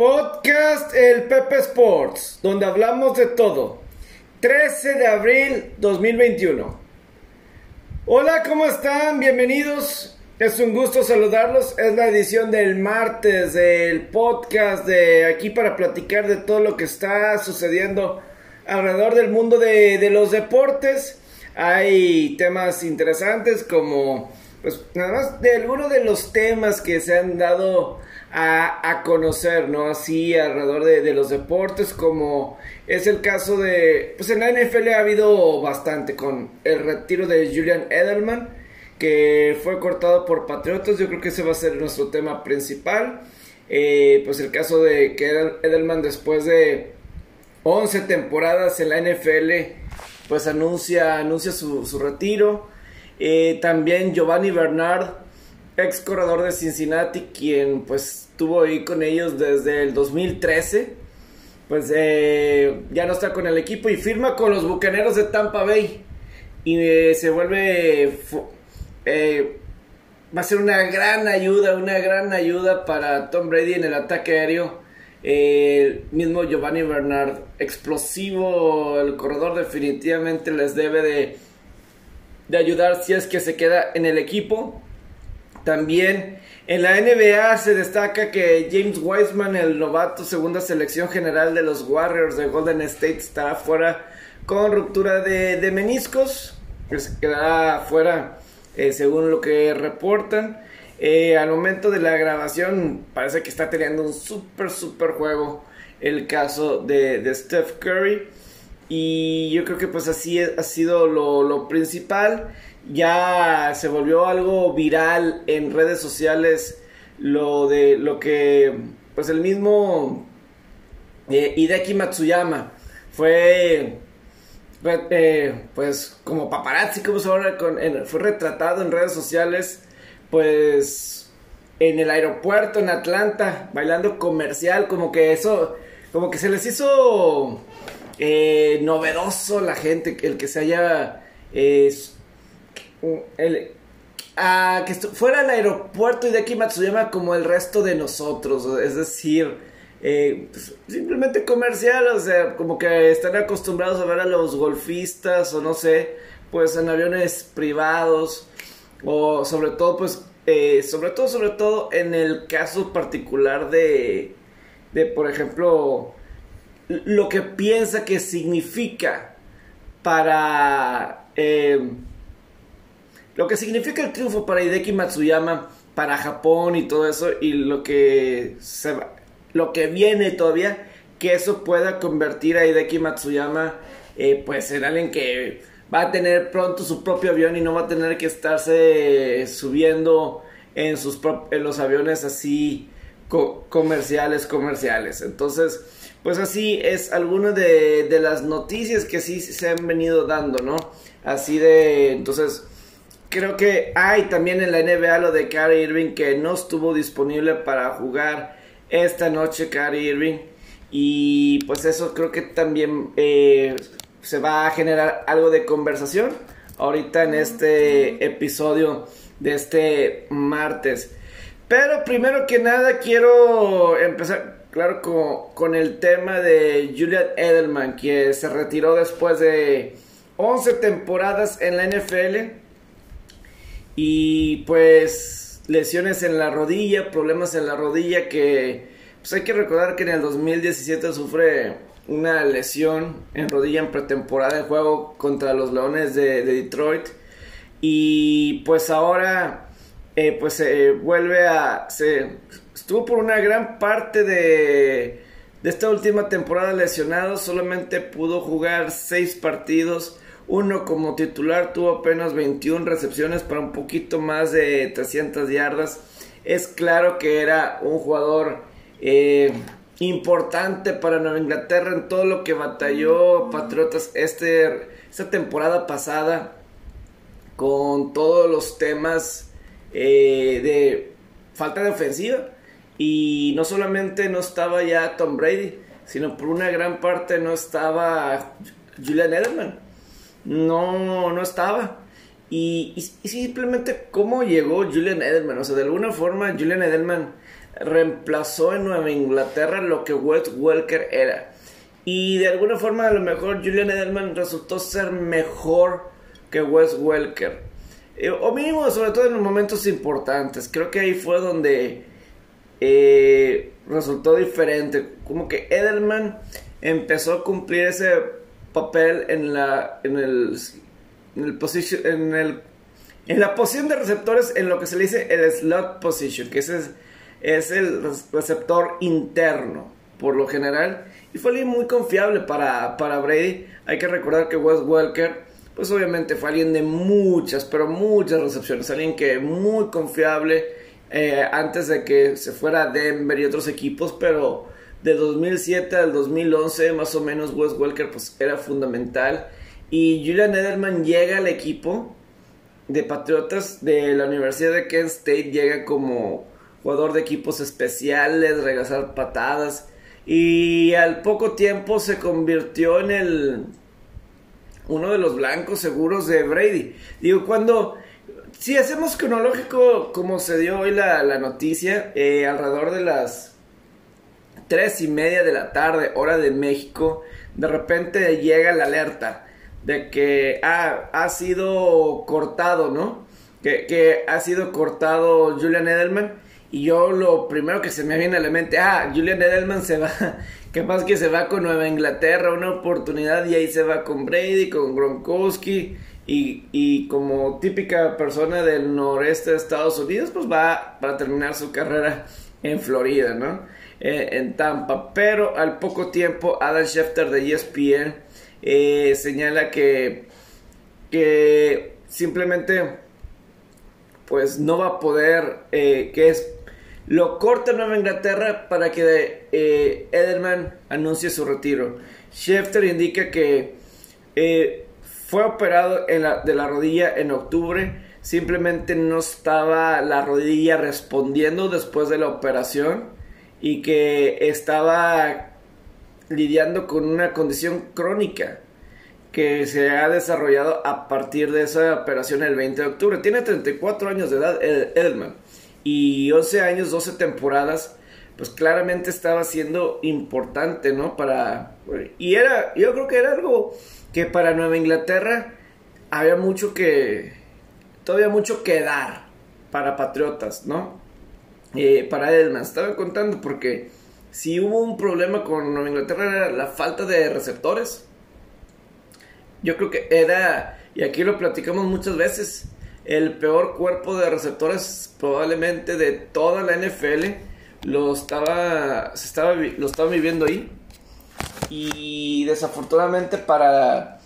Podcast El Pepe Sports, donde hablamos de todo. 13 de abril 2021. Hola, ¿cómo están? Bienvenidos. Es un gusto saludarlos. Es la edición del martes del podcast de aquí para platicar de todo lo que está sucediendo alrededor del mundo de, los deportes. Hay temas interesantes como, pues nada más de algunos de los temas que se han dado a, conocer, ¿no? Así alrededor de, los deportes, como es el caso de, pues en la NFL ha habido bastante con el retiro de Julian Edelman, que fue cortado por Patriotas, yo creo que ese va a ser nuestro tema principal. Eh, pues el caso de que Edelman después de 11 temporadas en la NFL, pues anuncia, anuncia su, su retiro. Eh, también Giovanni Bernard ex corredor de Cincinnati, quien pues estuvo ahí con ellos desde el 2013, pues eh, ya no está con el equipo y firma con los Bucaneros de Tampa Bay. Y eh, se vuelve... Eh, va a ser una gran ayuda, una gran ayuda para Tom Brady en el ataque aéreo. el mismo Giovanni Bernard, explosivo, el corredor definitivamente les debe de, de ayudar si es que se queda en el equipo. También en la NBA se destaca que James Wiseman, el novato segunda selección general de los Warriors de Golden State, estará fuera con ruptura de, meniscos, quedará fuera eh, según lo que reportan. Eh, al momento de la grabación parece que está teniendo un súper, súper juego el caso de, Steph Curry. Y yo creo que pues así ha sido lo principal ya se volvió algo viral en redes sociales lo de lo que pues el mismo eh, Hideki Matsuyama fue eh, pues como paparazzi como se ahora fue retratado en redes sociales pues en el aeropuerto en Atlanta bailando comercial como que eso como que se les hizo eh, novedoso la gente el que se haya el, a que fuera el aeropuerto y de aquí Matsuyama como el resto de nosotros, es decir, eh, pues, simplemente comercial, o sea, como que están acostumbrados a ver a los golfistas o no sé, pues en aviones privados o sobre todo, pues, eh, sobre todo, sobre todo en el caso particular de, de, por ejemplo, lo que piensa que significa para... Eh, lo que significa el triunfo para Hideki Matsuyama, para Japón y todo eso, y lo que, se lo que viene todavía, que eso pueda convertir a Hideki Matsuyama eh, pues en alguien que va a tener pronto su propio avión y no va a tener que estarse subiendo en, sus en los aviones así comerciales, comerciales. Entonces, pues así es alguna de, de las noticias que sí se han venido dando, ¿no? Así de, entonces, creo que hay también en la NBA lo de Kyrie Irving que no estuvo disponible para jugar esta noche Kyrie Irving. Y pues eso creo que también eh, se va a generar algo de conversación ahorita en este episodio de este martes. Pero primero que nada quiero empezar claro con, con el tema de Julian Edelman que se retiró después de 11 temporadas en la NFL y pues lesiones en la rodilla, problemas en la rodilla que pues hay que recordar que en el 2017 sufre una lesión en rodilla en pretemporada de juego contra los Leones de, Detroit. Y pues ahora eh, pues se vuelve a se estuvo por una gran parte de de esta última temporada lesionado solamente pudo jugar seis partidos uno como titular tuvo apenas 21 recepciones para un poquito más de 300 yardas. Es claro que era un jugador eh, importante para Nueva Inglaterra en todo lo que batalló Patriotas este, esta temporada pasada con todos los temas eh, de falta de ofensiva. Y no solamente no estaba ya Tom Brady, sino por una gran parte no estaba Julian Edelman no, no estaba. Y, simplemente cómo llegó Julian Edelman. O sea, de alguna forma Julian Edelman reemplazó en Nueva Inglaterra lo que Wes Welker era. Y de alguna forma a lo mejor Julian Edelman resultó ser mejor que Wes Welker. Eh, o mínimo, sobre todo en los momentos importantes. Creo que ahí fue donde eh, resultó diferente. Como que Edelman empezó a cumplir ese papel en la en el en en el en la posición de receptores en lo que se le dice el slot position, que es, es el receptor interno por lo general y fue alguien muy confiable para, para Brady. Hay que recordar que Wes Welker pues obviamente fue alguien de muchas, pero muchas recepciones, alguien que muy confiable eh, antes de que se fuera a Denver y otros equipos, pero de 2007 al 2011 más o menos Wes Welker pues era fundamental y Julian Edelman llega al equipo de Patriotas de la Universidad de Kent State, llega como jugador de equipos especiales, regresar patadas y al poco tiempo se convirtió en el uno de los blancos seguros de Brady. Digo, cuando si hacemos cronológico como se dio hoy la, noticia, eh, alrededor de las tres y media de la tarde, hora de México, de repente llega la alerta de que ha sido cortado, ¿no? Que, que, ha sido cortado Julian Edelman. Y yo lo primero que se me viene a la mente, ah, Julian Edelman se va, más que se va con Nueva Inglaterra, una oportunidad y ahí se va con Brady, con Gronkowski y, y como típica persona del noreste de Estados Unidos, pues va para terminar su carrera en Florida, ¿no? Eh, en Tampa. Pero al poco tiempo, Adam Schefter de ESPN eh, señala que, que simplemente pues no va a poder, eh, que es lo corta Nueva Inglaterra para que Edelman anuncie su retiro. Schefter indica que fue operado de la rodilla en octubre. Simplemente no estaba la rodilla respondiendo después de la operación y que estaba lidiando con una condición crónica que se ha desarrollado a partir de esa operación el 20 de octubre. Tiene 34 años de edad Edelman y 11 años, 12 temporadas, pues claramente estaba siendo importante, ¿no? Para... Y era, yo creo que era algo que para Nueva Inglaterra había mucho que... Todavía mucho que dar para Patriotas, ¿no? Eh, para Edelman, estaba contando porque si hubo un problema con Nueva Inglaterra era la falta de receptores. Yo creo que era, y aquí lo platicamos muchas veces, el peor cuerpo de receptores probablemente de toda la NFL. Lo estaba, se estaba, lo estaba viviendo ahí. Y desafortunadamente para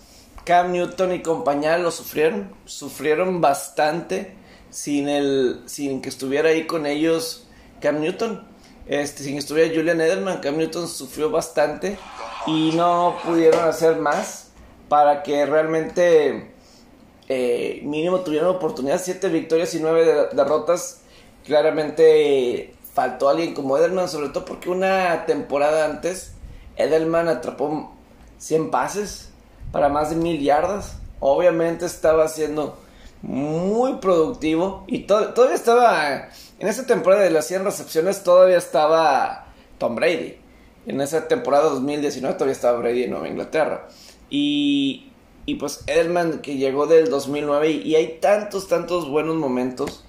Cam Newton y compañía lo sufrieron. Sufrieron bastante sin, el, sin que estuviera ahí con ellos Cam Newton. Este, sin que estuviera Julian Edelman, Cam Newton sufrió bastante y no pudieron hacer más para que realmente eh, mínimo tuvieron oportunidad, siete victorias y nueve derrotas. Claramente faltó alguien como Edelman, sobre todo porque una temporada antes Edelman atrapó 100 pases para más de mil yardas. Obviamente estaba siendo muy productivo y todavía estaba en esa temporada de las 100 recepciones todavía estaba Tom Brady. En esa temporada 2019 todavía estaba Brady en Nueva Inglaterra. Y y pues Edelman que llegó del 2009 y, hay tantos, tantos buenos momentos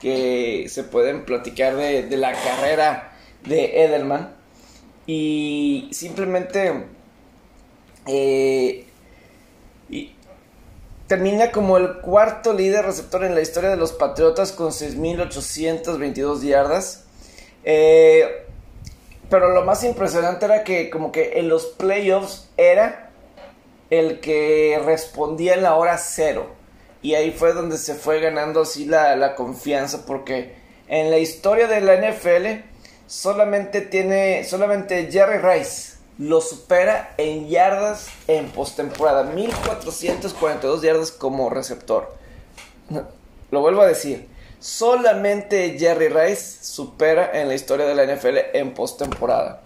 que se pueden platicar de, la carrera de Edelman. Y simplemente eh, y termina como el cuarto líder receptor en la historia de los Patriotas con 6.822 yardas. Eh, pero lo más impresionante era que como que en los playoffs era el que respondía en la hora cero. Y ahí fue donde se fue ganando así la, confianza, porque en la historia de la NFL solamente tiene, solamente Jerry Rice lo supera en yardas en postemporada, 1442 yardas como receptor. Lo vuelvo a decir, solamente Jerry Rice supera en la historia de la NFL en postemporada.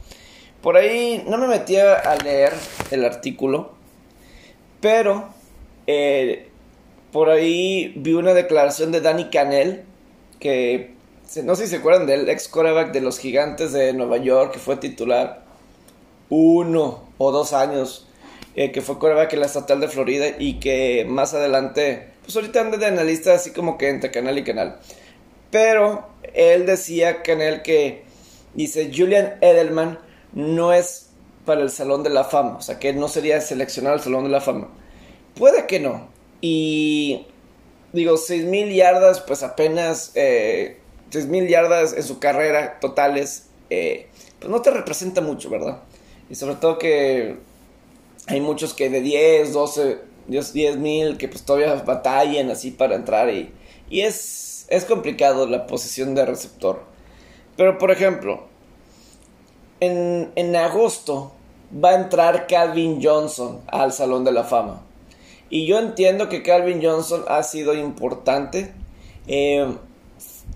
Por ahí no me metí a leer el artículo, pero eh, por ahí vi una declaración de Danny Canel que no sé si se acuerdan del ex quarterback de los gigantes de Nueva York que fue titular uno o dos años, eh, que fue quarterback en la estatal de Florida y que más adelante, pues ahorita anda de analista así como que entre canal y canal. Pero él decía, Canel, que dice Julian Edelman no es para el Salón de la Fama, o sea que no sería seleccionado al Salón de la Fama. Puede que no. Y digo, 6.000 yardas, pues apenas eh, 6.000 yardas en su carrera totales, eh, pues no te representa mucho, ¿verdad? Y sobre todo que hay muchos que de 10, 12, 10 mil que pues todavía batallen así para entrar y, y es, es complicado la posición de receptor. Pero por ejemplo, en, en agosto va a entrar Calvin Johnson al Salón de la Fama. Y yo entiendo que Calvin Johnson ha sido importante, eh,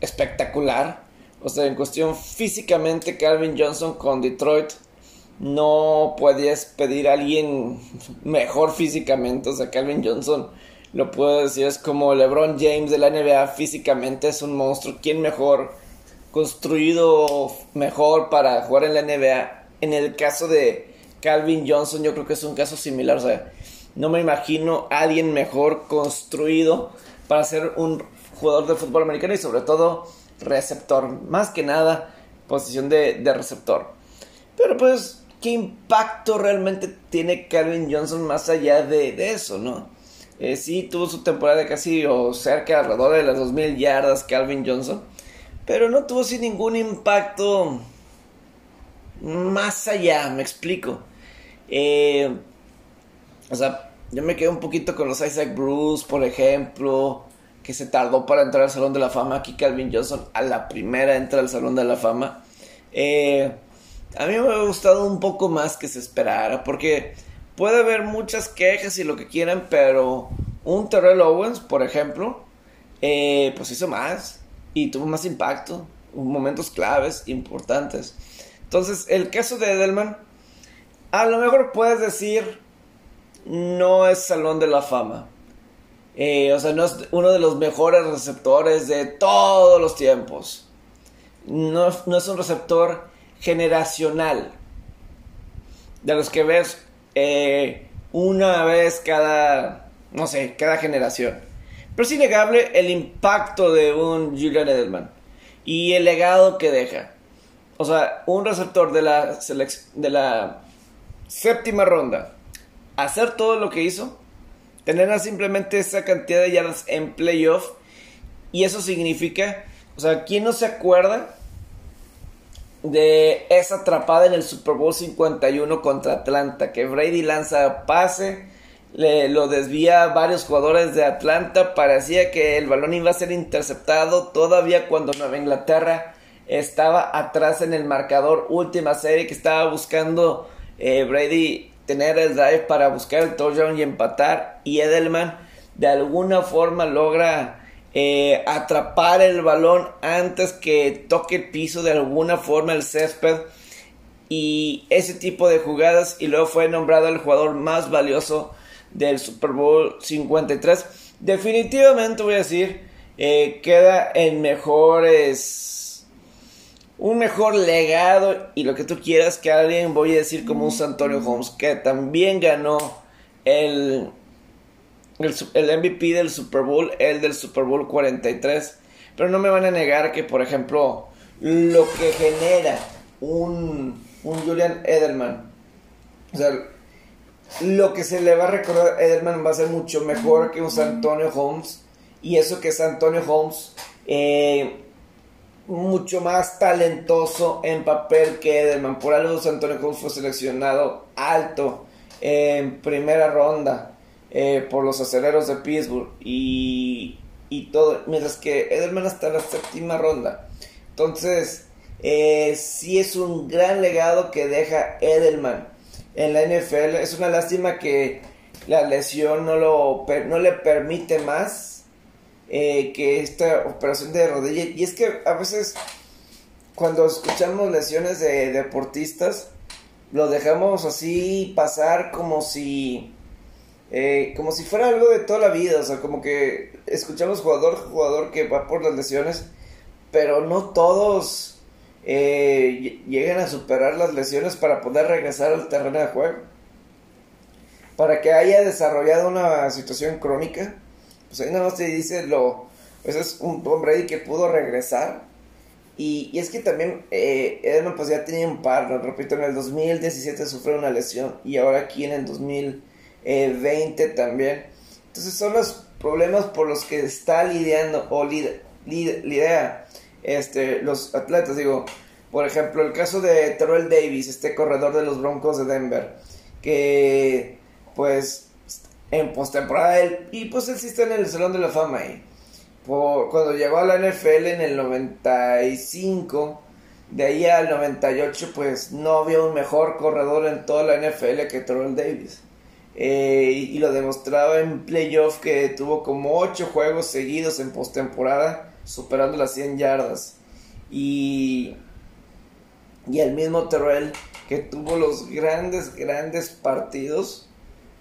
espectacular. O sea, en cuestión físicamente, Calvin Johnson con Detroit no puedes pedir a alguien mejor físicamente. O sea, Calvin Johnson, lo puedo decir, es como LeBron James de la NBA físicamente, es un monstruo. ¿Quién mejor? Construido mejor para jugar en la NBA. En el caso de Calvin Johnson, yo creo que es un caso similar. O sea, no me imagino a alguien mejor construido para ser un jugador de fútbol americano y sobre todo receptor. Más que nada, posición de, receptor. Pero pues, ¿qué impacto realmente tiene Calvin Johnson más allá de, eso, no? Eh, sí, tuvo su temporada casi o cerca alrededor de las 2000 yardas Calvin Johnson. Pero no tuvo sin ningún impacto más allá, me explico. Eh, o sea, yo me quedé un poquito con los Isaac Bruce, por ejemplo, que se tardó para entrar al Salón de la Fama. Aquí Calvin Johnson a la primera entra al Salón de la Fama. Eh, a mí me ha gustado un poco más que se esperara, porque puede haber muchas quejas y lo que quieran, pero un Terrell Owens, por ejemplo, eh, pues hizo más y tuvo más impacto, momentos claves, importantes. Entonces, el caso de Edelman, a lo mejor puedes decir, no es Salón de la Fama. Eh, o sea, no es uno de los mejores receptores de todos los tiempos. No, es un receptor generacional. De los que ves eh, una vez cada, no sé, cada generación. Pero es innegable el impacto de un Julian Edelman y el legado que deja. O sea, un receptor de la, de la séptima ronda hacer todo lo que hizo, tener simplemente esa cantidad de yardas en playoff, y eso significa, o sea, ¿quién no se acuerda de esa atrapada en el Super Bowl 51 contra Atlanta? Que Brady lanza pase, le, lo desvía varios jugadores de Atlanta, parecía que el balón iba a ser interceptado todavía cuando Nueva Inglaterra estaba atrás en el marcador última serie que estaba buscando eh, Brady tener el drive para buscar el touchdown y empatar. Y Edelman de alguna forma logra eh, atrapar el balón antes que toque el piso de alguna forma el césped. Y ese tipo de jugadas. Y luego fue nombrado el jugador más valioso del Super Bowl 53. Definitivamente voy a decir, eh, queda en mejores un mejor legado y lo que tú quieras que alguien, voy a decir como un Antonio Holmes, que también ganó el, el, MVP del Super Bowl, el del Super Bowl 43. Pero no me van a negar que, por ejemplo, lo que genera un, un Julian Edelman, o sea, lo que se le va a recordar a Edelman va a ser mucho mejor que un San Antonio Holmes. Y eso que San Antonio Holmes eh, mucho más talentoso en papel que Edelman. Por algo Antonio Holmes fue seleccionado alto en primera ronda eh, por los aceleros de Pittsburgh y, y, todo, mientras que Edelman hasta la séptima ronda. Entonces, eh, sí es un gran legado que deja Edelman en la NFL. Es una lástima que la lesión no, lo, no le permite más eh, que esta operación de rodilla. Y es que a veces cuando escuchamos lesiones de deportistas, lo dejamos así pasar como si... Eh, como si fuera algo de toda la vida, o sea, como que escuchamos jugador, jugador que va por las lesiones, pero no todos eh, llegan a superar las lesiones para poder regresar al terreno de juego. Para que haya desarrollado una situación crónica, pues ahí nada más te dice lo, pues es un Tom Brady que pudo regresar. Y, es que también eh, pues ya tenía un par, repito, en el 2017 sufrió una lesión y ahora aquí en el 2020 también. Entonces son los problemas por los que está lidiando o lidia, este, los atletas. Digo, por ejemplo, el caso de Terrell Davis, este corredor de los Broncos de Denver, que pues en postemporada él, y pues él sí está en el Salón de la Fama ahí. Por, cuando llegó a la NFL en el 95, de ahí al 98, pues no había un mejor corredor en toda la NFL que Terrell Davis. Eh, y lo demostraba en playoff que tuvo como 8 juegos seguidos en postemporada, superando las 100 yardas. Y, y el mismo Terrell que tuvo los grandes, grandes partidos.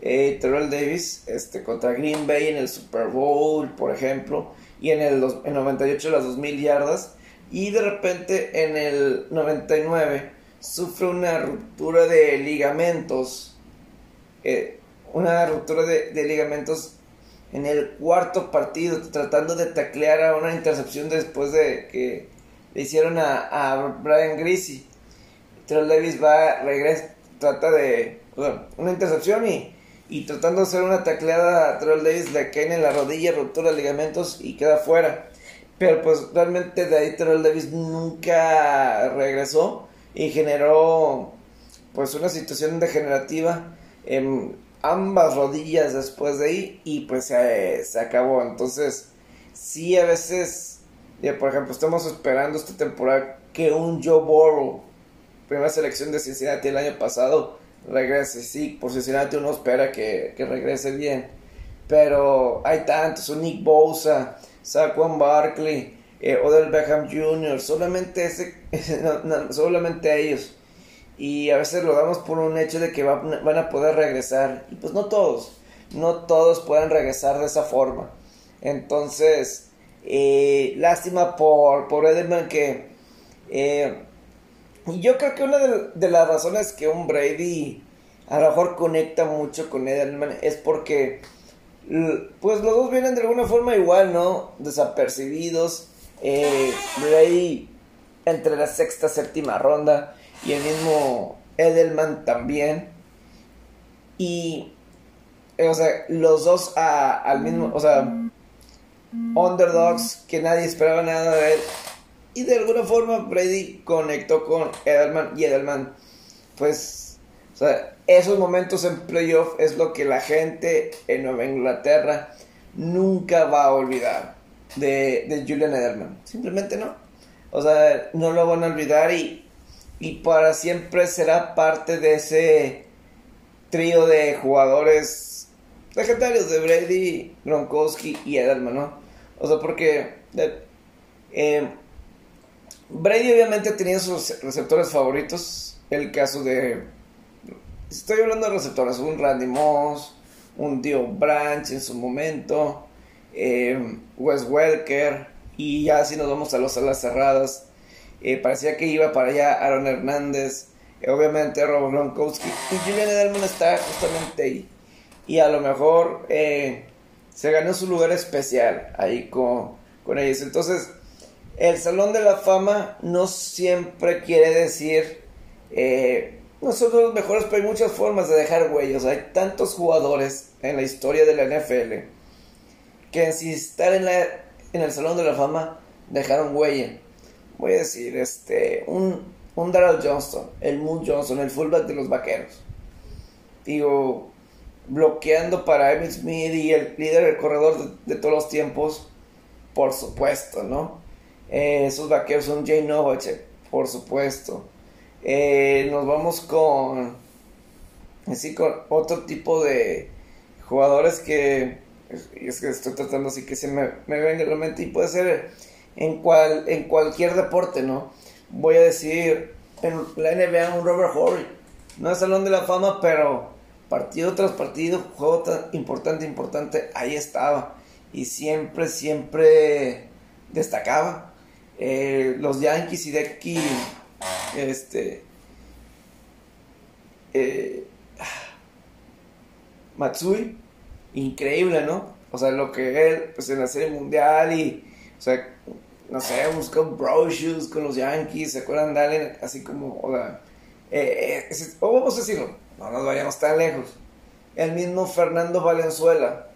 Eh, Terrell Davis este, contra Green Bay en el Super Bowl, por ejemplo, y en el, en 98 las 2000 yardas. Y de repente en el 99 sufre una ruptura de ligamentos. Eh, una ruptura de, ligamentos en el cuarto partido, tratando de taclear a una intercepción después de que le hicieron a, Brian Greasy. Terrell Davis va, regresa, trata de, una intercepción y, y tratando de hacer una tacleada a Terrell Davis le caen en la rodilla, ruptura de ligamentos y queda fuera. Pero pues realmente de ahí Terrell Davis nunca regresó y generó pues una situación degenerativa. En, ambas rodillas después de ahí y pues se, acabó. Entonces, sí, a veces, ya, por ejemplo, estamos esperando esta temporada que un Joe Burrow, primera selección de Cincinnati el año pasado, regrese. Sí, por Cincinnati uno espera que, regrese bien. Pero hay tantos, un Nick Bosa, Saquon Barkley, eh, Odell Beckham Jr., solamente, ese, solamente ellos y a veces lo damos por un hecho de que van a poder regresar y pues no todos, no todos pueden regresar de esa forma. Entonces, eh, lástima por, por Edelman que eh, yo creo que una de, las razones que un Brady a lo mejor conecta mucho con Edelman es porque pues los dos vienen de alguna forma igual, ¿no? Desapercibidos. Eh, Brady entre la sexta, séptima ronda y el mismo Edelman también. Y, o sea, los dos al mismo, o sea, underdogs que nadie esperaba nada de él. Y de alguna forma Brady conectó con Edelman y Edelman, pues, o sea, esos momentos en playoff es lo que la gente en Nueva Inglaterra nunca va a olvidar de, de Julian Edelman. Simplemente no. O sea, no lo van a olvidar y y para siempre será parte de ese trío de jugadores legendarios de Brady, Gronkowski y Edelman, ¿no? O sea, porque eh, Brady obviamente tenía sus receptores favoritos. El caso de. Estoy hablando de receptores: un Randy Moss, un Dio Branch en su momento, eh, Wes Welker, y ya si nos vamos a los alas cerradas. Eh, parecía que iba para allá Aaron Hernández, eh, obviamente Rob Gronkowski, y Julian Edelman está justamente ahí. Y a lo mejor eh, se ganó su lugar especial ahí con, con ellos. Entonces, el Salón de la Fama no siempre quiere decir no son los mejores, pero hay muchas formas de dejar huellas. Hay tantos jugadores en la historia de la NFL que si estar en, la, en el Salón de la Fama dejaron huella voy a decir, este, un, un Darrell Johnston, el Moon Johnson, el fullback de los vaqueros. Digo, bloqueando para Emmitt Smith y el líder del corredor de, todos los tiempos, por supuesto, ¿no? Eh, esos vaqueros son Jay Novacek, por supuesto. Eh, nos vamos con, así, con otro tipo de jugadores que, es que estoy tratando así que se me, me venga la mente y puede ser en, cual, en cualquier deporte, ¿no? Voy a decir, en la NBA un Robert Horry, no es Salón de la Fama, pero partido tras partido, juego tan importante, importante, ahí estaba. Y siempre, siempre destacaba. Eh, los Yankees y Deki, este, eh, Matsui, increíble, ¿no? O sea, lo que él, pues en la serie mundial y, sea, no sé, buscó bro shoes con los Yankees, ¿se acuerdan de Allen? Así como, o sea, eh, eh, o vamos a decirlo, no nos vayamos tan lejos. El mismo Fernando Valenzuela.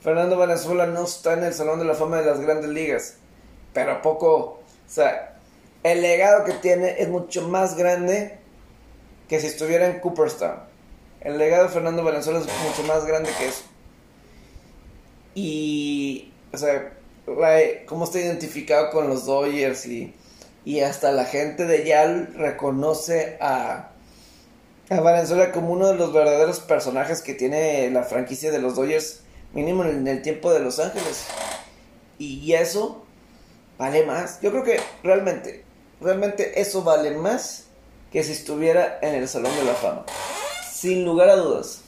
Fernando Valenzuela no está en el Salón de la Fama de las Grandes Ligas, pero poco, o sea, el legado que tiene es mucho más grande que si estuviera en Cooperstown. El legado de Fernando Valenzuela es mucho más grande que eso. Y, o sea, cómo está identificado con los Dodgers y, y hasta la gente de Yal reconoce a, a Valenzuela como uno de los verdaderos personajes que tiene la franquicia de los Dodgers, mínimo en el tiempo de Los Ángeles. Y eso vale más. Yo creo que realmente, realmente eso vale más que si estuviera en el Salón de la Fama. Sin lugar a dudas.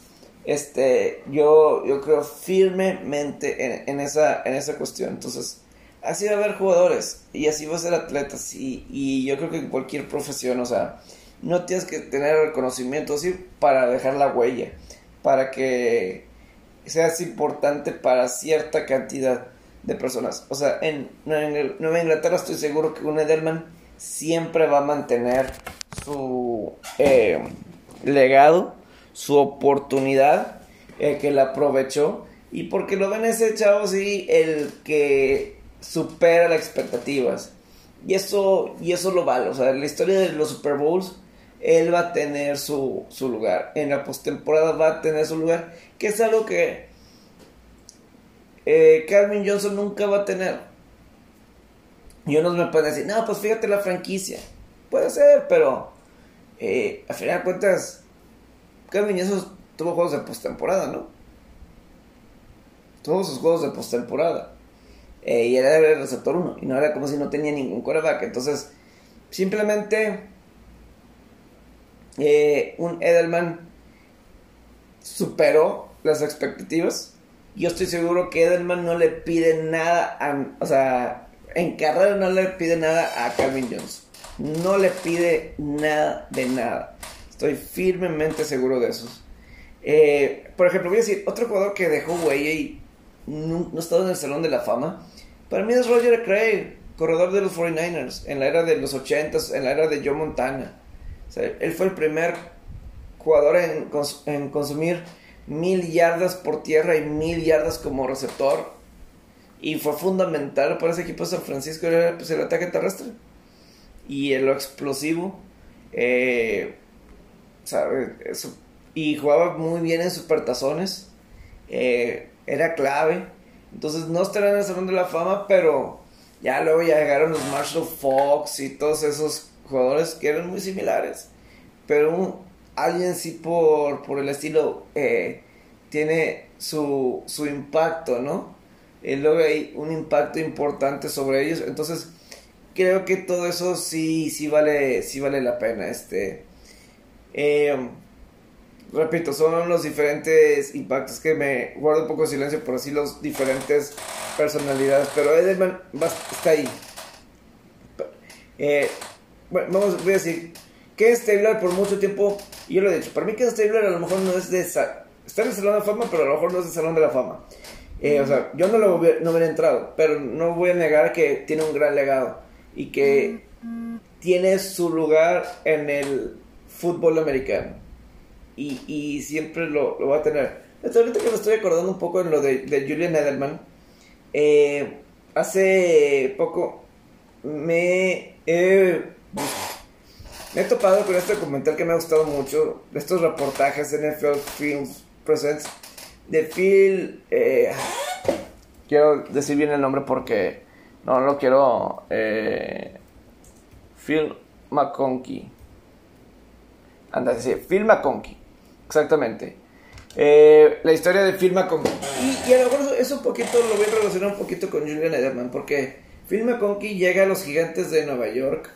Este, yo, yo creo firmemente en, esa, en esa cuestión. Entonces, así va a haber jugadores y así va a ser atletas. Y, y yo creo que en cualquier profesión, o sea, no tienes que tener reconocimiento así para dejar la huella, para que seas importante para cierta cantidad de personas. O sea, en Nueva Inglaterra estoy seguro que un Edelman siempre va a mantener su eh, legado su oportunidad, el que la aprovechó y porque lo ven ese chavo sí el que supera las expectativas. Y eso, y eso lo vale. O sea, en la historia de los Super Bowls, él va a tener su, su lugar. En la postemporada va a tener su lugar. Que es algo que eh, Johnson nunca va a tener. Y unos me pueden decir, no, pues fíjate la franquicia. Puede ser, pero eh, a final de cuentas, Kevin eso tuvo juegos de postemporada, ¿no? Tuvo sus juegos de postemporada. Eh, y era el receptor 1. Y no era como si no tenía ningún quarterback. Entonces, simplemente eh, un Edelman superó las expectativas. Yo estoy seguro que Edelman no le pide nada a, o sea, en carrera no le pide nada a Calvin Jones. No le pide nada de nada. Estoy firmemente seguro de eso. Eh, por ejemplo, voy a decir, otro jugador que dejó huella y no, ha estado en el Salón de la Fama, para mí es Roger Craig, corredor de los 49ers, en la era de los 80s, en la era de Joe Montana. él fue el primer jugador en, en, consumir mil yardas por tierra y mil yardas como receptor. Y fue fundamental para ese equipo de San Francisco, pues, el ataque terrestre. Y lo explosivo. Eh, y jugaba muy bien en supertazones. Eh, era clave. Entonces no estará en de la Fama, pero ya luego llegaron los Marshall Fox y todos esos jugadores que eran muy similares. Pero alguien sí por, por el estilo eh, tiene su, su impacto, ¿no? Y luego hay un impacto importante sobre ellos. Entonces creo que todo eso sí, sí vale, sí vale la pena. Este, eh, repito, son los diferentes impactos que me guardo un poco de silencio por así los diferentes personalidades, pero Edelman está ahí. Eh, bueno, vamos, voy a decir, que Stabler por mucho tiempo, y yo lo he dicho, para mí que Stabler a lo mejor no es de está en el Salón de la Fama, pero a lo mejor no es del Salón de la Fama. Eh, o sea, yo no lo hubiera, no hubiera entrado, pero no voy a negar que tiene un gran legado y que tiene su lugar en el fútbol americano. Y, y siempre lo, lo, va a tener. Que me estoy acordando un poco en lo de, de Julian Edelman, eh, hace poco me me he topado con este documental que me ha gustado mucho, de estos reportajes NFL Films Presents, de Phil, eh, quiero decir bien el nombre porque no, lo quiero, eh, Phil McConkey Anda, sí, Phil McConkey. Exactamente. Eh, la historia de Phil McConkey. Y, a lo mejor eso un poquito lo voy a relacionar un poquito con Julian Edelman, porque Phil McConkey llega a los gigantes de Nueva York,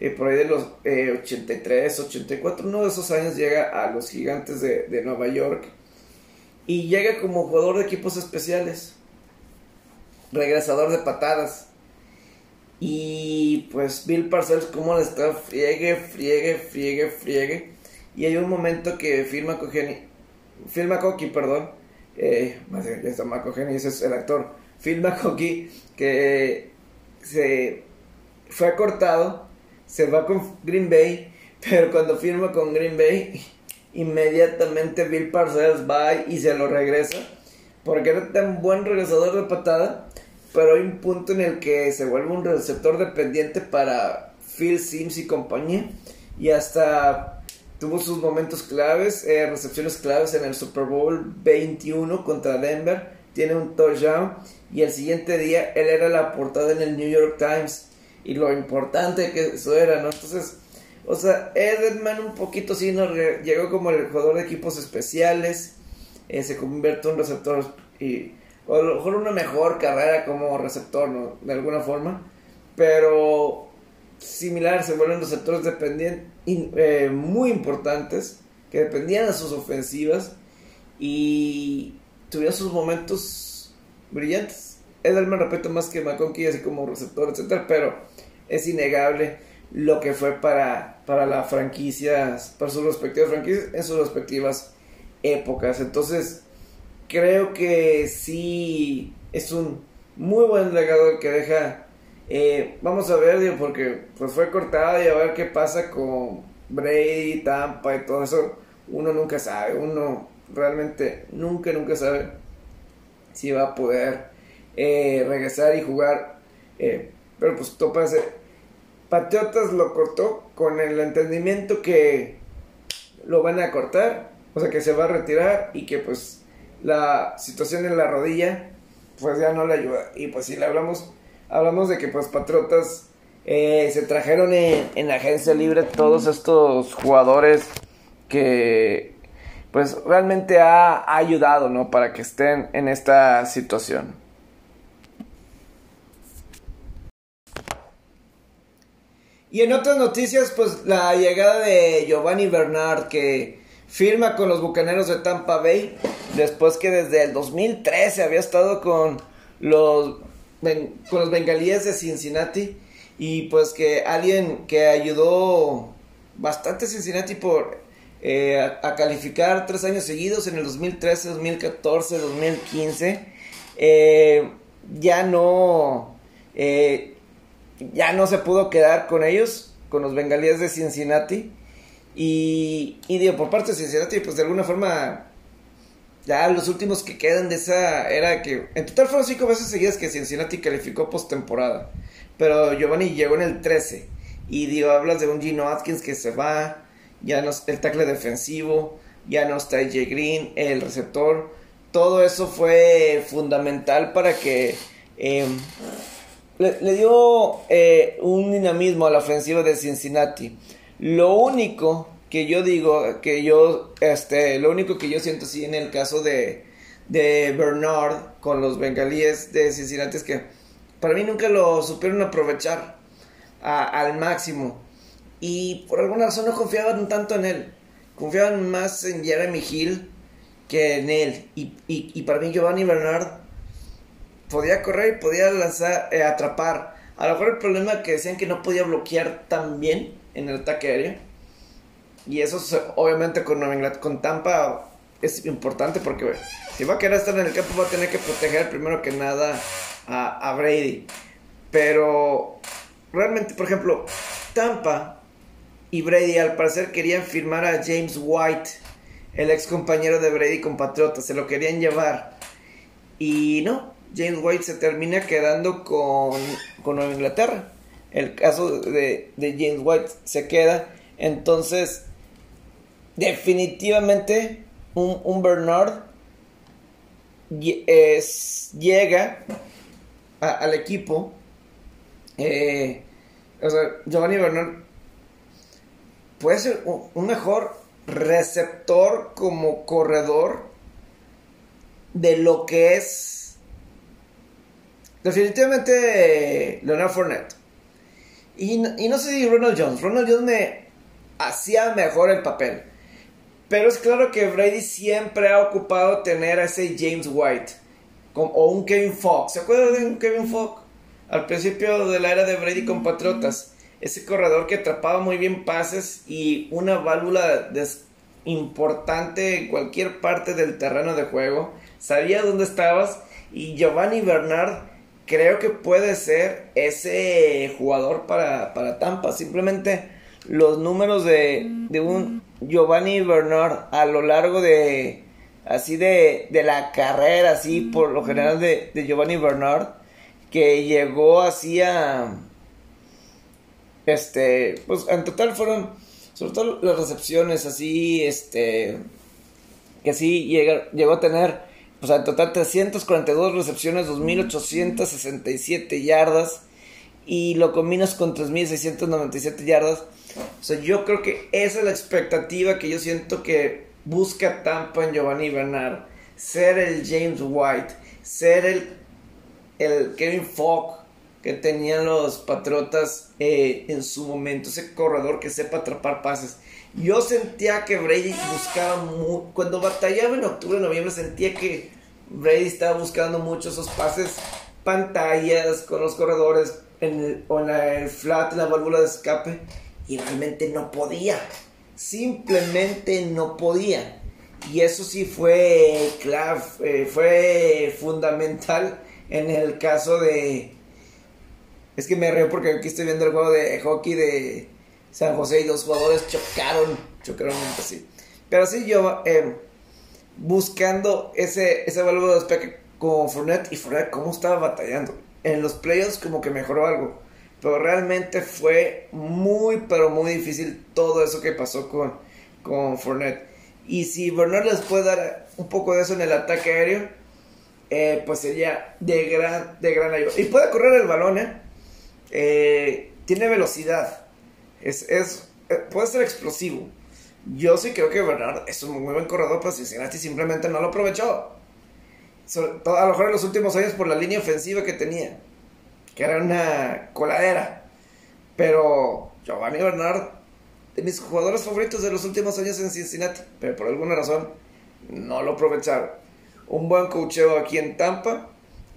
eh, por ahí de los 83, eh, 84, uno de esos años llega a los gigantes de, de Nueva York y llega como jugador de equipos especiales, regresador de patadas. Y pues Bill Parcells, como le está friegue, friegue, friegue, friegue. Y hay un momento que firma Cogeni, firma Coqui, perdón. Eh, ya está ese es el actor. Firma Coqui que se fue cortado, se va con Green Bay, pero cuando firma con Green Bay, inmediatamente Bill Parcells va y se lo regresa. Porque era tan buen regresador de patada pero hay un punto en el que se vuelve un receptor dependiente para Phil Sims y compañía. Y hasta tuvo sus momentos claves, eh, recepciones claves en el Super Bowl 21 contra Denver. Tiene un touchdown. Y el siguiente día él era la portada en el New York Times. Y lo importante que eso era, ¿no? Entonces, o sea, Edelman un poquito sí nos llegó como el jugador de equipos especiales. Eh, se convirtió en receptor y o a lo mejor una mejor carrera como receptor, ¿no? De alguna forma. Pero similar, se vuelven receptores dependientes, eh, muy importantes, que dependían de sus ofensivas y tuvieron sus momentos brillantes. Edelman repito más que McConkey, así como receptor, etcétera, pero es innegable lo que fue para, para la franquicia, para sus respectivas franquicias en sus respectivas épocas. Entonces, creo que sí es un muy buen legado que deja. Eh, vamos a ver, porque pues fue cortado y a ver qué pasa con Brady, Tampa y todo eso. Uno nunca sabe, uno realmente nunca, nunca sabe si va a poder eh, regresar y jugar. Eh, pero pues topa Patriotas lo cortó con el entendimiento que lo van a cortar, o sea que se va a retirar y que pues la situación en la rodilla, pues ya no le ayuda. Y pues si le hablamos, hablamos de que pues Patriotas eh, se trajeron en, en agencia libre todos estos jugadores que pues realmente ha, ayudado, ¿no? Para que estén en esta situación. Y en otras noticias, pues la llegada de Giovanni Bernard, que firma con los Bucaneros de Tampa Bay, después que desde el 2013 había estado con los, con los bengalíes de Cincinnati y pues que alguien que ayudó bastante a Cincinnati por eh, a, calificar tres años seguidos en el 2013, 2014, 2015, ya no eh, ya no se pudo quedar con ellos, con los bengalíes de Cincinnati. Y, y digo, por parte de Cincinnati, pues de alguna forma, ya los últimos que quedan de esa era que, en total fueron cinco veces seguidas que Cincinnati calificó postemporada. Pero Giovanni llegó en el 13. Y digo, hablas de un Gino Atkins que se va, ya no el tackle defensivo, ya no está AJ Green, el receptor. Todo eso fue fundamental para que em, le, dio eh, un dinamismo a la ofensiva de Cincinnati. Lo único que yo digo, que yo, este, lo único que yo siento así en el caso de, de Bernard con los bengalíes de Cincinnati es que para mí nunca lo supieron aprovechar al máximo. Y por alguna razón no confiaban tanto en él. Confiaban más en Jeremy Hill que en él. Y, y, para mí Giovanni Bernard podía correr y podía lanzar, eh, atrapar. A lo mejor el problema que decían que no podía bloquear tan bien en el ataque aéreo. Y eso obviamente con, con Tampa es importante porque si va a querer estar en el campo va a tener que proteger primero que nada a, Brady. Pero realmente, por ejemplo, Tampa y Brady al parecer querían firmar a James White, el ex compañero de Brady con Patriotas, se lo querían llevar. Y no, James White se termina quedando con, con Nueva Inglaterra el caso de, James White se queda. Entonces, definitivamente un, Bernard es, llega al equipo. Eh, o sea, Giovanni Bernard puede ser un mejor receptor como corredor de lo que es definitivamente Leonard Fournette. Y, no sé si Ronald Jones. Ronald Jones me hacía mejor el papel. Pero es claro que Brady siempre ha ocupado tener a ese James White. o un Kevin Fox. ¿Se acuerdan de un Kevin Fox? al principio de la era de Brady con Patriotas. Ese corredor que atrapaba muy bien pases y una válvula importante en cualquier parte del terreno de juego. Sabía dónde estabas y Giovanni Bernard creo que puede ser ese jugador para, para Tampa. Simplemente los números de, de un Giovanni Bernard a lo largo de así de, de la carrera, así por lo general de, de Giovanni Bernard, que llegó así a este, pues en total fueron sobre todo las recepciones así, este, que sí llegó, llegó a tener, pues en total 342 recepciones, 2.867 yardas, y lo combinas con 3.697 yardas. O sea, yo creo que esa es la expectativa que yo siento que busca Tampa en Giovanni Bernard. Ser el James White, ser el, el Kevin Fogg que tenían los Patriotas eh, en su momento, ese corredor que sepa atrapar pases. Yo sentía que Brady buscaba, cuando batallaba en octubre, noviembre, sentía que Brady estaba buscando mucho esos pases, pantallas con los corredores, en el, o en el flat, la válvula de escape, y realmente no podía, simplemente no podía. Y eso sí fue eh, fue fundamental en el caso de, es que me río porque aquí estoy viendo el juego de hockey de San José y dos jugadores chocaron, chocaron así. Pero sí, yo eh, buscando ese, ese valor de despegue con Fournette y Fournette cómo estaba batallando. En los playoffs como que mejoró algo. Pero realmente fue muy, pero muy difícil todo eso que pasó con, con Fournette. Y si Bernard les puede dar un poco de eso en el ataque aéreo, eh, pues sería de gran, de gran ayuda. Y puede correr el balón, ¿eh? Eh, tiene velocidad, es, es, eh, puede ser explosivo. Yo sí creo que Bernard es un muy buen corredor, pero Cincinnati simplemente no lo aprovechó. A lo mejor en los últimos años por la línea ofensiva que tenía, que era una coladera. Pero Giovanni Bernard, de mis jugadores favoritos de los últimos años en Cincinnati, pero por alguna razón no lo aprovecharon. Un buen cocheo aquí en Tampa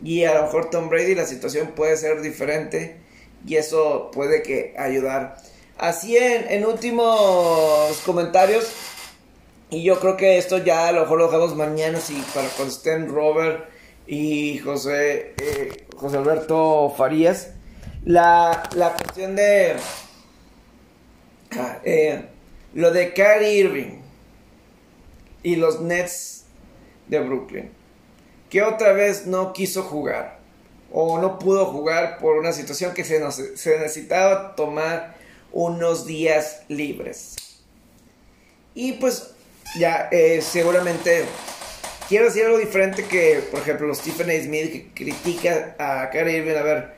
y a lo mejor Tom Brady la situación puede ser diferente y eso puede que ayudar. Así en, en últimos comentarios, y yo creo que esto ya a lo mejor lo dejamos mañana, si para cuando estén Robert y José, eh, José Alberto Farías, la, la cuestión de ah, eh, lo de Kyrie Irving y los Nets de Brooklyn, que otra vez no quiso jugar o no pudo jugar por una situación que se, se necesitaba tomar unos días libres. Y pues ya eh, seguramente quiero decir algo diferente que, por ejemplo, Stephen A. Smith que critica a Kyrie Irving, a ver,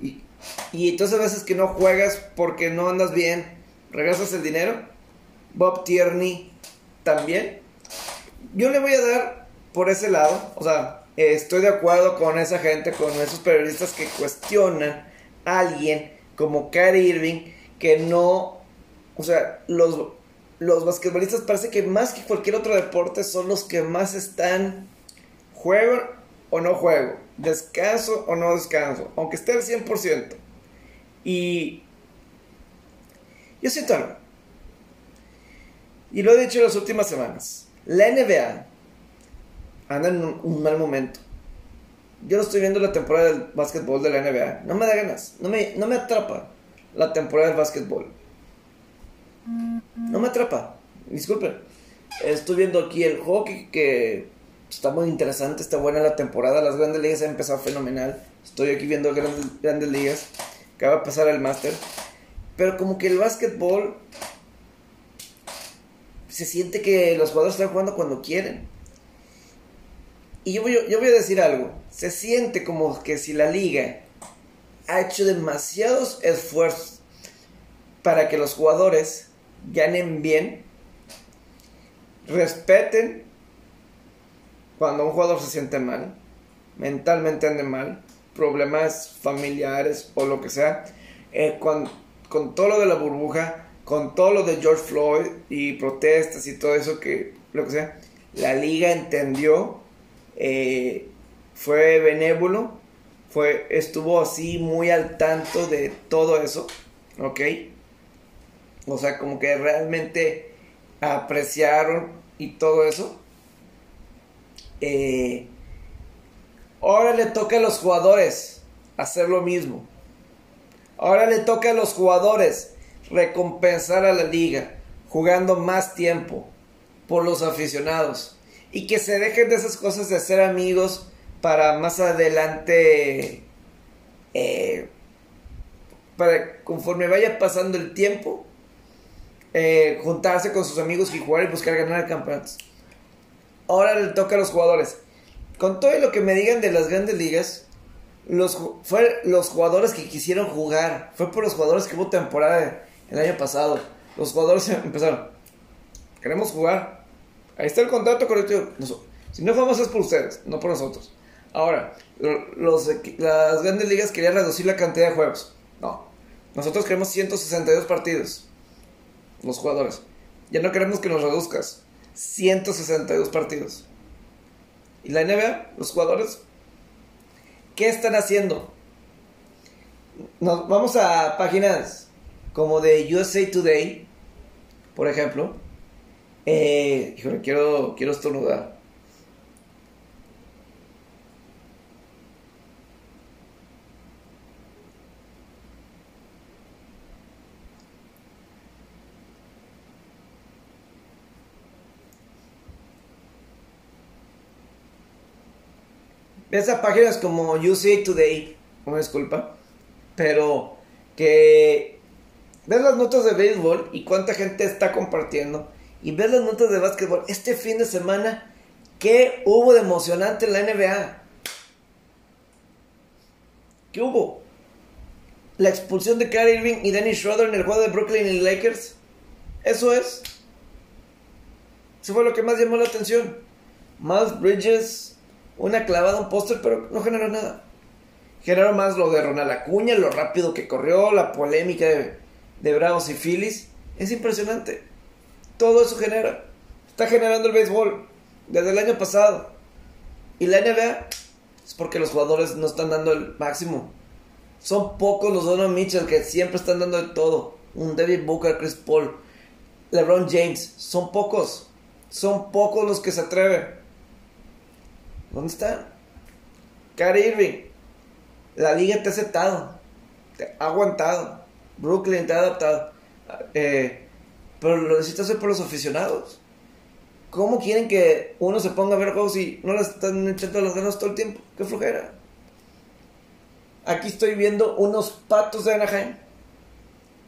y, y entonces a veces que no juegas porque no andas bien, regresas el dinero. Bob Tierney también. Yo le voy a dar por ese lado, o sea, estoy de acuerdo con esa gente, con esos periodistas que cuestionan a alguien como Kyrie Irving, que no, o sea, los, los basquetbolistas parece que más que cualquier otro deporte son los que más están, juego o no juego, descanso o no descanso, aunque esté al 100%. Y yo siento algo. Y lo he dicho en las últimas semanas. La NBA anda en un, mal momento. Yo no estoy viendo la temporada del básquetbol de la NBA. No me da ganas. No me, no me atrapa la temporada del básquetbol. No me atrapa. Disculpen. Estoy viendo aquí el hockey que está muy interesante, está buena la temporada. Las grandes ligas han empezado fenomenal. Estoy aquí viendo grandes, ligas. Acaba de pasar el máster. Pero como que el básquetbol se siente que los jugadores están jugando cuando quieren. Y yo yo voy a decir algo. Se siente como que si la liga ha hecho demasiados esfuerzos para que los jugadores ganen bien, respeten cuando un jugador se siente mal, mentalmente ande mal, problemas familiares o lo que sea, eh, con, todo lo de la burbuja, con todo lo de George Floyd y protestas y todo eso que, lo que sea, la liga entendió eh, fue benévolo, fue, estuvo así muy al tanto de todo eso, ¿ok? O sea, como que realmente apreciaron y todo eso. Eh, ahora le toca a los jugadores hacer lo mismo. Ahora le toca a los jugadores recompensar a la liga jugando más tiempo por los aficionados y que se dejen de esas cosas de ser amigos para más adelante eh, para conforme vaya pasando el tiempo eh, juntarse con sus amigos y jugar y buscar ganar campeonatos ahora le toca a los jugadores. Con todo lo que me digan de las grandes ligas los, fue los jugadores que quisieron jugar. Fue por los jugadores que hubo temporada el año pasado. Los jugadores empezaron. Queremos jugar. Ahí está el contrato colectivo si no jugamos es por ustedes no por nosotros. Ahora, las grandes ligas querían reducir la cantidad de juegos. No. Nosotros queremos 162 partidos. Los jugadores. Ya no queremos que nos reduzcas. 162 partidos. ¿Y la NBA? Los jugadores. ¿Qué están haciendo? Nos vamos a páginas como de USA Today, por ejemplo. Eh, quiero, quiero estornudar. Esas páginas como USA Today, una disculpa, pero que ves las notas de béisbol y cuánta gente está compartiendo y ves las notas de básquetbol. Este fin de semana, ¿qué hubo de emocionante en la NBA? ¿Qué hubo? La expulsión de Kyrie Irving y Danny Schroeder en el juego de Brooklyn y Lakers. Eso es. Eso fue lo que más llamó la atención. Miles Bridges una clavada, un póster, pero no generó nada. Generó más lo de Ronald Acuña, lo rápido que corrió, la polémica de, Bravos y Phillies. Es impresionante. Todo eso genera. Está generando el béisbol desde el año pasado. Y la NBA es porque los jugadores no están dando el máximo. Son pocos los Donovan Mitchell que siempre están dando de todo. Un David Booker, Chris Paul, LeBron James. Son pocos. Son pocos los que se atreven. ¿Dónde está? Kyrie Irving. La liga te ha aceptado. Te ha aguantado. Brooklyn te ha adaptado. Eh, pero lo necesitas hacer por los aficionados. ¿Cómo quieren que uno se ponga a ver juegos y no le están echando las ganas todo el tiempo? ¡Qué flojera! Aquí estoy viendo unos patos de Anaheim.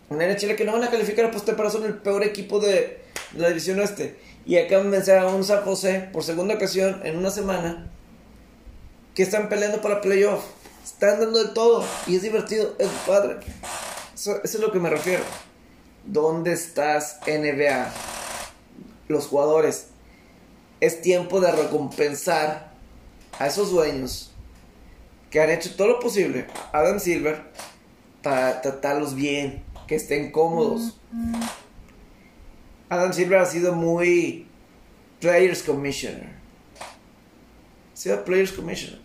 Una NHL que no van a calificar a pero son el peor equipo de, la división oeste. Y acaban de vencer a un San José por segunda ocasión en una semana. Que están peleando para playoff. Están dando de todo. Y es divertido. Es padre. Eso, es lo que me refiero. ¿Dónde estás, NBA? Los jugadores. Es tiempo de recompensar a esos dueños que han hecho todo lo posible. Adam Silver. Para tratarlos bien. Que estén cómodos. Adam Silver ha sido muy Players Commissioner. Ha sido Players Commissioner.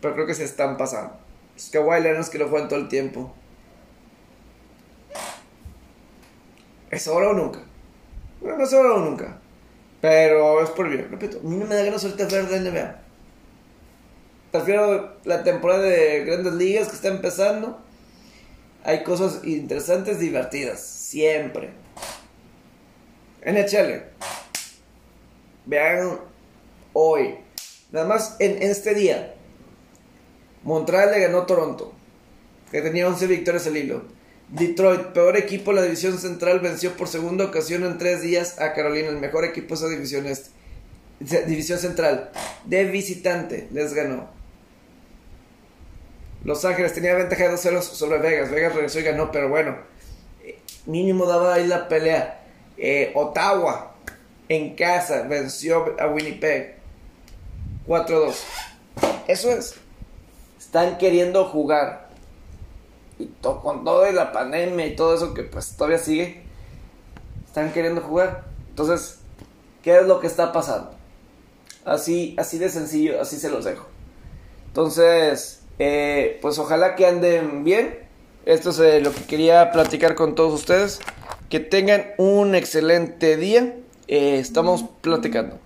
Pero creo que se están pasando. Es que Leonard que lo juegan todo el tiempo. ¿Es ahora o nunca? No es ahora o nunca. Pero es por bien. Repito, a mí no me da ganas ahorita ver de NBA. Prefiero la temporada de grandes ligas que está empezando. Hay cosas interesantes, divertidas. Siempre. NHL. Vean hoy. Nada más en, este día. Montreal le ganó Toronto. Que tenía 11 victorias al hilo. Detroit, peor equipo de la división central, venció por segunda ocasión en tres días a Carolina, el mejor equipo de esa división, este, división central. De visitante les ganó. Los Ángeles tenía ventaja de 2 0 sobre Vegas. Vegas regresó y ganó, pero bueno, eh, mínimo daba ahí la pelea. Eh, Ottawa en casa venció a Winnipeg 4-2. Eso es. Están queriendo jugar. Y con todo de la pandemia y todo eso que pues todavía sigue. Están queriendo jugar. Entonces, ¿qué es lo que está pasando? Así, así de sencillo, así se los dejo. Entonces, Eh, pues ojalá que anden bien. Esto es eh, lo que quería platicar con todos ustedes. Que tengan un excelente día. Eh, estamos platicando.